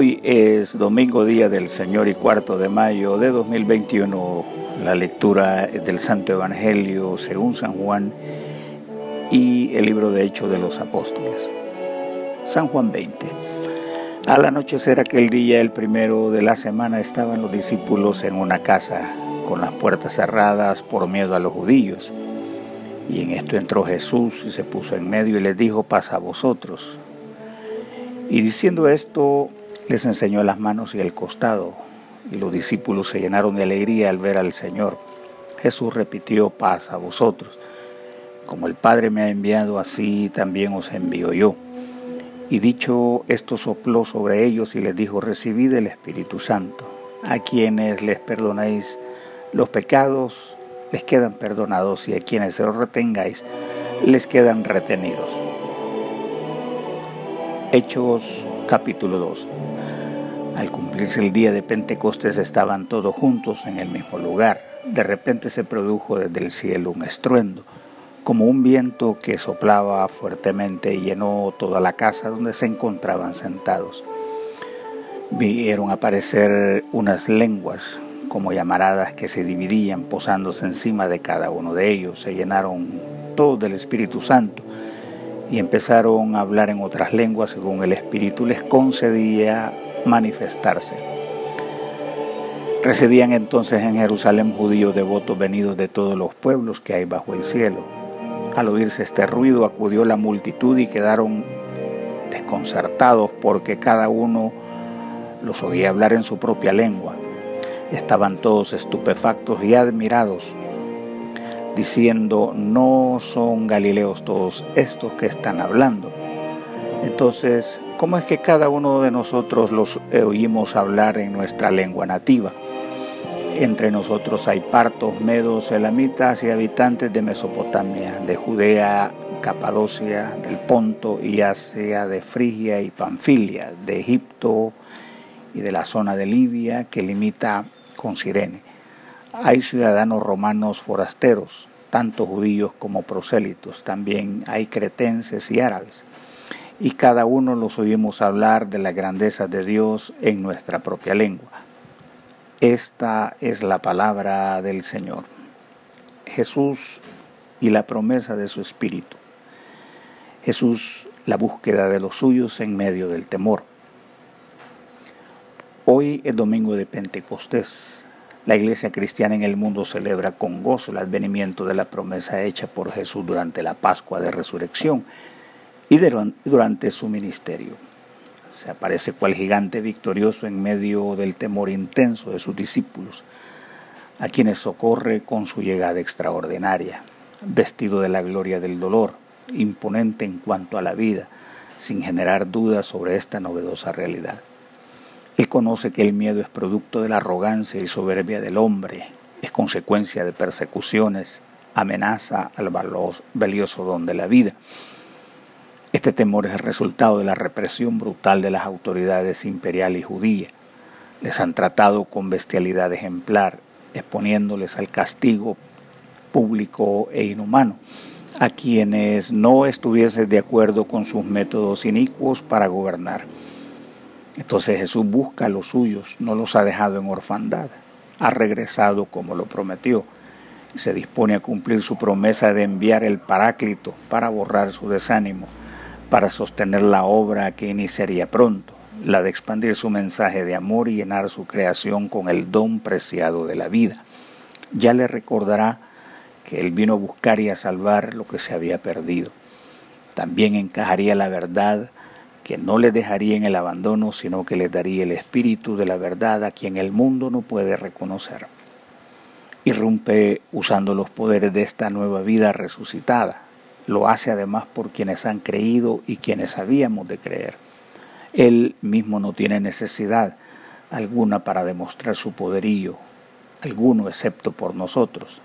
Hoy es domingo día del Señor y cuarto de mayo de 2021. La lectura del Santo Evangelio según San Juan y el libro de Hechos de los Apóstoles. San Juan 20. Al anochecer aquel día, el primero de la semana, estaban los discípulos en una casa con las puertas cerradas por miedo a los judíos. Y en esto entró Jesús y se puso en medio y les dijo, pasa a vosotros. Y diciendo esto, les enseñó las manos y el costado, y los discípulos se llenaron de alegría al ver al Señor. Jesús repitió, paz a vosotros. Como el Padre me ha enviado, así también os envío yo. Y dicho esto sopló sobre ellos y les dijo, recibid el Espíritu Santo. A quienes les perdonáis los pecados, les quedan perdonados, y a quienes se los retengáis, les quedan retenidos. Hechos capítulo 2. Al cumplirse el día de Pentecostés estaban todos juntos en el mismo lugar. De repente se produjo desde el cielo un estruendo, como un viento que soplaba fuertemente y llenó toda la casa donde se encontraban sentados. Vieron aparecer unas lenguas como llamaradas que se dividían posándose encima de cada uno de ellos. Se llenaron todos del Espíritu Santo y empezaron a hablar en otras lenguas según el Espíritu les concedía manifestarse. Residían entonces en Jerusalén judíos devotos venidos de todos los pueblos que hay bajo el cielo. Al oírse este ruido acudió la multitud y quedaron desconcertados porque cada uno los oía hablar en su propia lengua. Estaban todos estupefactos y admirados, diciendo, no son galileos todos estos que están hablando. Entonces ¿Cómo es que cada uno de nosotros los oímos hablar en nuestra lengua nativa? Entre nosotros hay partos, medos, elamitas y habitantes de Mesopotamia, de Judea, Capadocia, del Ponto y Asia, de Frigia y Panfilia, de Egipto y de la zona de Libia que limita con Sirene. Hay ciudadanos romanos forasteros, tanto judíos como prosélitos, también hay cretenses y árabes y cada uno los oímos hablar de la grandeza de Dios en nuestra propia lengua. Esta es la palabra del Señor. Jesús y la promesa de su Espíritu. Jesús, la búsqueda de los suyos en medio del temor. Hoy es domingo de Pentecostés. La iglesia cristiana en el mundo celebra con gozo el advenimiento de la promesa hecha por Jesús durante la Pascua de Resurrección y durante su ministerio. Se aparece cual gigante victorioso en medio del temor intenso de sus discípulos, a quienes socorre con su llegada extraordinaria, vestido de la gloria del dolor, imponente en cuanto a la vida, sin generar dudas sobre esta novedosa realidad. Él conoce que el miedo es producto de la arrogancia y soberbia del hombre, es consecuencia de persecuciones, amenaza al valioso don de la vida este temor es el resultado de la represión brutal de las autoridades imperiales y judías. Les han tratado con bestialidad ejemplar, exponiéndoles al castigo público e inhumano a quienes no estuviesen de acuerdo con sus métodos inicuos para gobernar. Entonces Jesús busca a los suyos, no los ha dejado en orfandad, ha regresado como lo prometió y se dispone a cumplir su promesa de enviar el Paráclito para borrar su desánimo para sostener la obra que iniciaría pronto, la de expandir su mensaje de amor y llenar su creación con el don preciado de la vida. Ya le recordará que él vino a buscar y a salvar lo que se había perdido. También encajaría la verdad que no le dejaría en el abandono, sino que le daría el espíritu de la verdad a quien el mundo no puede reconocer. Irrumpe usando los poderes de esta nueva vida resucitada, lo hace además por quienes han creído y quienes habíamos de creer. Él mismo no tiene necesidad alguna para demostrar su poderío, alguno excepto por nosotros,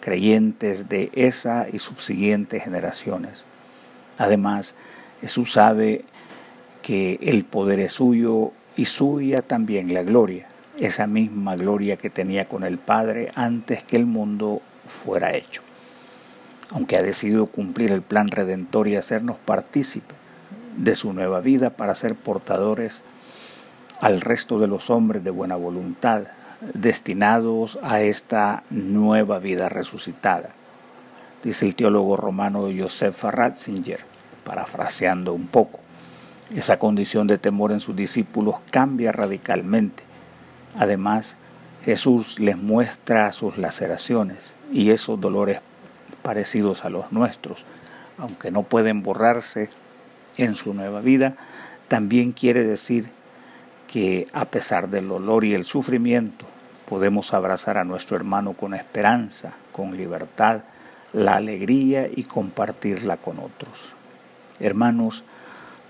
creyentes de esa y subsiguientes generaciones. Además, Jesús sabe que el poder es suyo y suya también la gloria, esa misma gloria que tenía con el Padre antes que el mundo fuera hecho aunque ha decidido cumplir el plan redentor y hacernos partícipes de su nueva vida para ser portadores al resto de los hombres de buena voluntad, destinados a esta nueva vida resucitada. Dice el teólogo romano Joseph Ratzinger, parafraseando un poco. Esa condición de temor en sus discípulos cambia radicalmente. Además, Jesús les muestra sus laceraciones y esos dolores parecidos a los nuestros, aunque no pueden borrarse en su nueva vida, también quiere decir que a pesar del dolor y el sufrimiento, podemos abrazar a nuestro hermano con esperanza, con libertad, la alegría y compartirla con otros. Hermanos,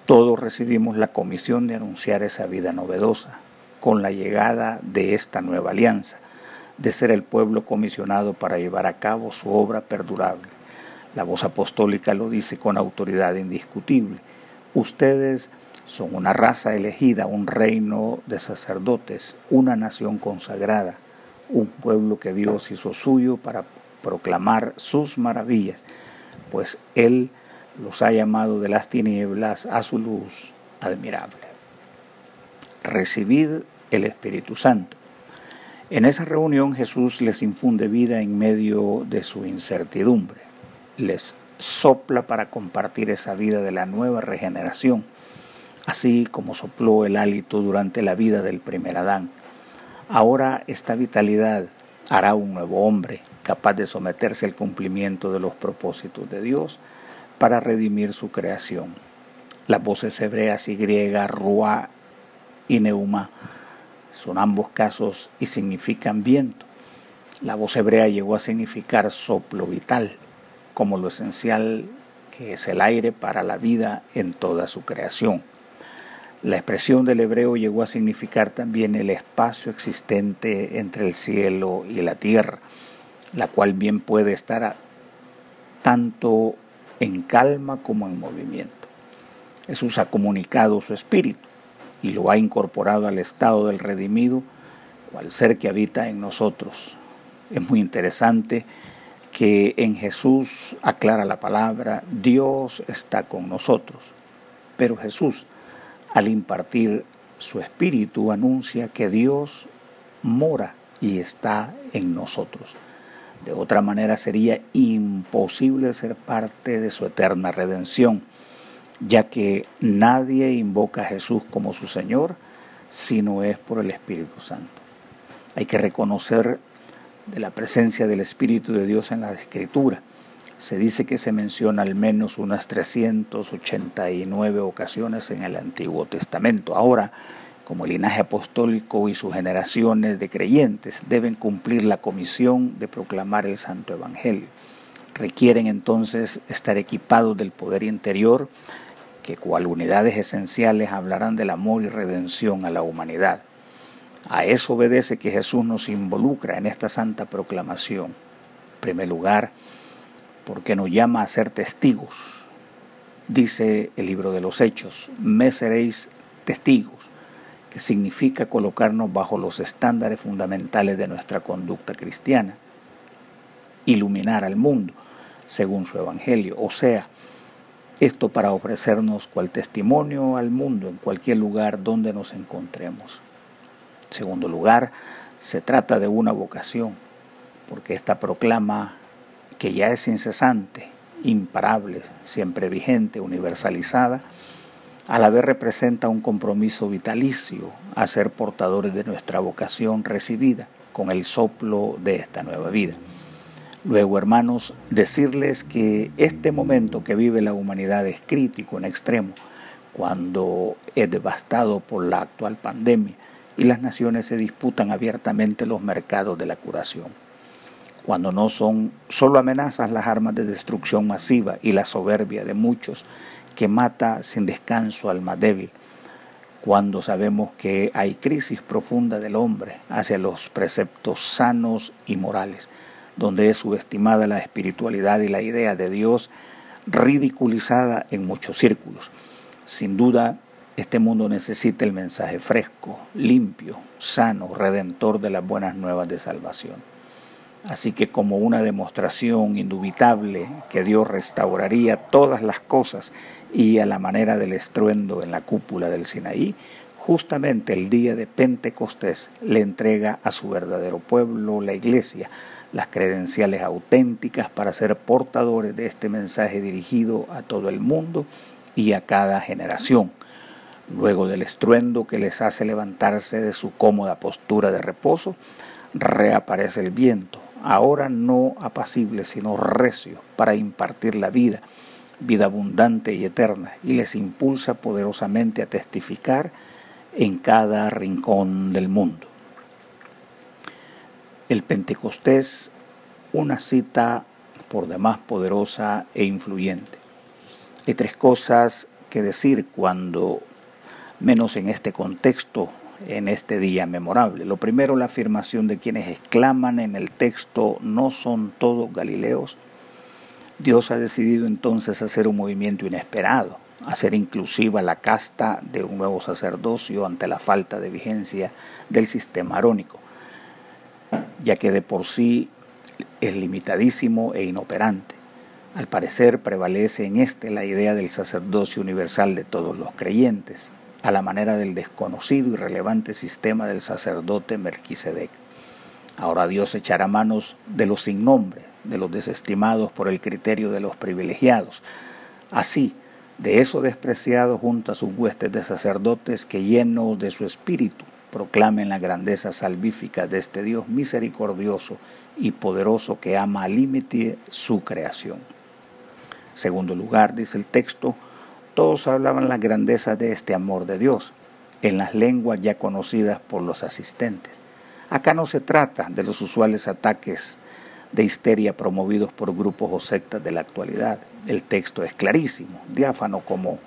todos recibimos la comisión de anunciar esa vida novedosa con la llegada de esta nueva alianza, de ser el pueblo comisionado para llevar a cabo su obra perdurable. La voz apostólica lo dice con autoridad indiscutible. Ustedes son una raza elegida, un reino de sacerdotes, una nación consagrada, un pueblo que Dios hizo suyo para proclamar sus maravillas, pues Él los ha llamado de las tinieblas a su luz admirable. Recibid el Espíritu Santo. En esa reunión Jesús les infunde vida en medio de su incertidumbre. Les sopla para compartir esa vida de la nueva regeneración, así como sopló el hálito durante la vida del primer Adán. Ahora esta vitalidad hará un nuevo hombre, capaz de someterse al cumplimiento de los propósitos de Dios para redimir su creación. Las voces hebreas y griegas, Ruá y Neuma, son ambos casos y significan viento. La voz hebrea llegó a significar soplo vital, como lo esencial que es el aire para la vida en toda su creación. La expresión del hebreo llegó a significar también el espacio existente entre el cielo y la tierra, la cual bien puede estar tanto en calma como en movimiento. Jesús ha comunicado su espíritu y lo ha incorporado al estado del redimido, cual ser que habita en nosotros. Es muy interesante que en Jesús aclara la palabra, Dios está con nosotros. Pero Jesús, al impartir su espíritu, anuncia que Dios mora y está en nosotros. De otra manera sería imposible ser parte de su eterna redención, ya que nadie invoca a Jesús como su Señor si no es por el Espíritu Santo. Hay que reconocer de la presencia del Espíritu de Dios en la Escritura. Se dice que se menciona al menos unas 389 ocasiones en el Antiguo Testamento. Ahora, como linaje apostólico y sus generaciones de creyentes deben cumplir la comisión de proclamar el Santo Evangelio. Requieren entonces estar equipados del poder interior que cual unidades esenciales hablarán del amor y redención a la humanidad. A eso obedece que Jesús nos involucra en esta santa proclamación. En primer lugar, porque nos llama a ser testigos. Dice el libro de los Hechos, me seréis testigos que significa colocarnos bajo los estándares fundamentales de nuestra conducta cristiana, iluminar al mundo según su evangelio, o sea, esto para ofrecernos cual testimonio al mundo en cualquier lugar donde nos encontremos. En segundo lugar, se trata de una vocación, porque esta proclama que ya es incesante, imparable, siempre vigente, universalizada, a la vez representa un compromiso vitalicio a ser portadores de nuestra vocación recibida con el soplo de esta nueva vida. Luego, hermanos, decirles que este momento que vive la humanidad es crítico en extremo, cuando es devastado por la actual pandemia y las naciones se disputan abiertamente los mercados de la curación. Cuando no son solo amenazas las armas de destrucción masiva y la soberbia de muchos que mata sin descanso al más débil, cuando sabemos que hay crisis profunda del hombre hacia los preceptos sanos y morales, donde es subestimada la espiritualidad y la idea de Dios ridiculizada en muchos círculos. Sin duda, este mundo necesita el mensaje fresco, limpio, sano, redentor de las buenas nuevas de salvación. Así que como una demostración indubitable que Dios restauraría todas las cosas y a la manera del estruendo en la cúpula del Sinaí, justamente el día de Pentecostés le entrega a su verdadero pueblo, la iglesia, las credenciales auténticas para ser portadores de este mensaje dirigido a todo el mundo y a cada generación. Luego del estruendo que les hace levantarse de su cómoda postura de reposo, reaparece el viento, ahora no apacible sino recio, para impartir la vida, vida abundante y eterna, y les impulsa poderosamente a testificar en cada rincón del mundo. El Pentecostés, una cita por demás poderosa e influyente. Hay tres cosas que decir cuando, menos en este contexto, en este día memorable. Lo primero, la afirmación de quienes exclaman en el texto, no son todos galileos. Dios ha decidido entonces hacer un movimiento inesperado, hacer inclusiva la casta de un nuevo sacerdocio ante la falta de vigencia del sistema arónico ya que de por sí es limitadísimo e inoperante. Al parecer prevalece en este la idea del sacerdocio universal de todos los creyentes, a la manera del desconocido y relevante sistema del sacerdote Melquisedec. Ahora Dios echará manos de los sin nombre, de los desestimados por el criterio de los privilegiados. Así, de eso despreciado junto a sus huestes de sacerdotes que llenos de su espíritu proclamen la grandeza salvífica de este Dios misericordioso y poderoso que ama al límite su creación. Segundo lugar, dice el texto, todos hablaban la grandeza de este amor de Dios en las lenguas ya conocidas por los asistentes. Acá no se trata de los usuales ataques de histeria promovidos por grupos o sectas de la actualidad. El texto es clarísimo, diáfano como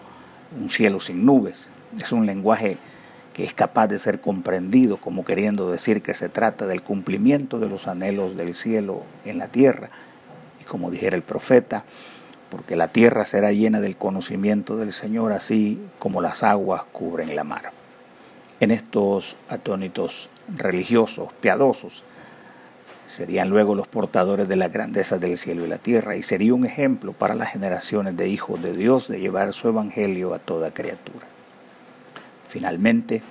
un cielo sin nubes. Es un lenguaje que es capaz de ser comprendido como queriendo decir que se trata del cumplimiento de los anhelos del cielo en la tierra. Y como dijera el profeta, porque la tierra será llena del conocimiento del Señor, así como las aguas cubren la mar. En estos atónitos religiosos, piadosos, serían luego los portadores de la grandeza del cielo y la tierra, y sería un ejemplo para las generaciones de hijos de Dios de llevar su evangelio a toda criatura. Finalmente,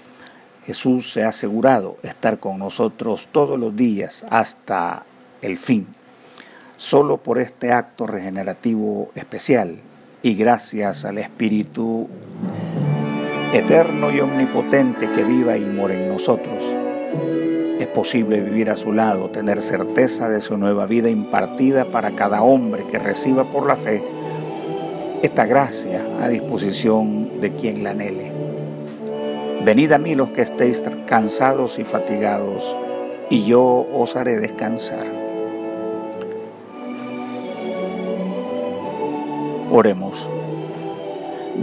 Jesús se ha asegurado estar con nosotros todos los días hasta el fin. Solo por este acto regenerativo especial y gracias al Espíritu eterno y omnipotente que viva y mora en nosotros, es posible vivir a su lado, tener certeza de su nueva vida impartida para cada hombre que reciba por la fe esta gracia a disposición de quien la anhele. Venid a mí los que estéis cansados y fatigados, y yo os haré descansar. Oremos.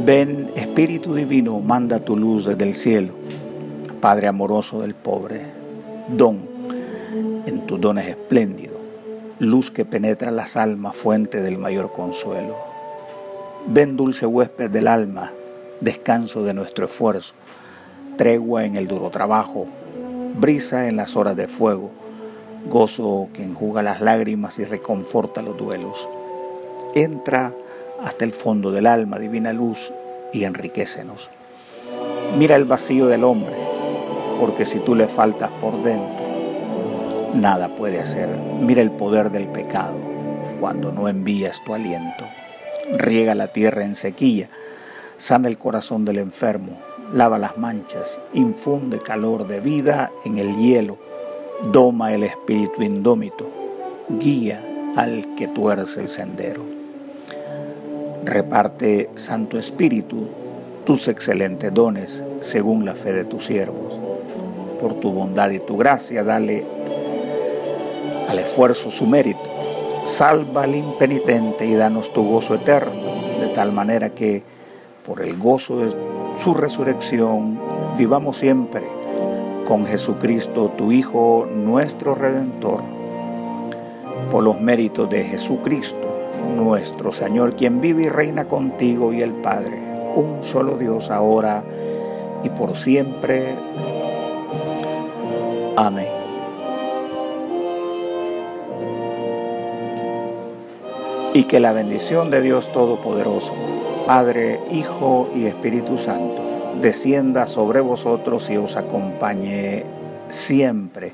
Ven, Espíritu Divino, manda tu luz desde el cielo. Padre amoroso del pobre, don, en tus dones espléndido, luz que penetra las almas, fuente del mayor consuelo. Ven, dulce huésped del alma, descanso de nuestro esfuerzo tregua en el duro trabajo, brisa en las horas de fuego, gozo que enjuga las lágrimas y reconforta los duelos. Entra hasta el fondo del alma, divina luz, y enriquecenos. Mira el vacío del hombre, porque si tú le faltas por dentro, nada puede hacer. Mira el poder del pecado cuando no envías tu aliento. Riega la tierra en sequía, sana el corazón del enfermo, lava las manchas, infunde calor de vida en el hielo, doma el espíritu indómito, guía al que tuerce el sendero. Reparte, Santo Espíritu, tus excelentes dones según la fe de tus siervos. Por tu bondad y tu gracia, dale al esfuerzo su mérito. Salva al impenitente y danos tu gozo eterno, de tal manera que, por el gozo de su resurrección, vivamos siempre con Jesucristo, tu Hijo, nuestro Redentor, por los méritos de Jesucristo, nuestro Señor, quien vive y reina contigo y el Padre, un solo Dios ahora y por siempre. Amén. Y que la bendición de Dios Todopoderoso, Padre, Hijo y Espíritu Santo, descienda sobre vosotros y os acompañe siempre.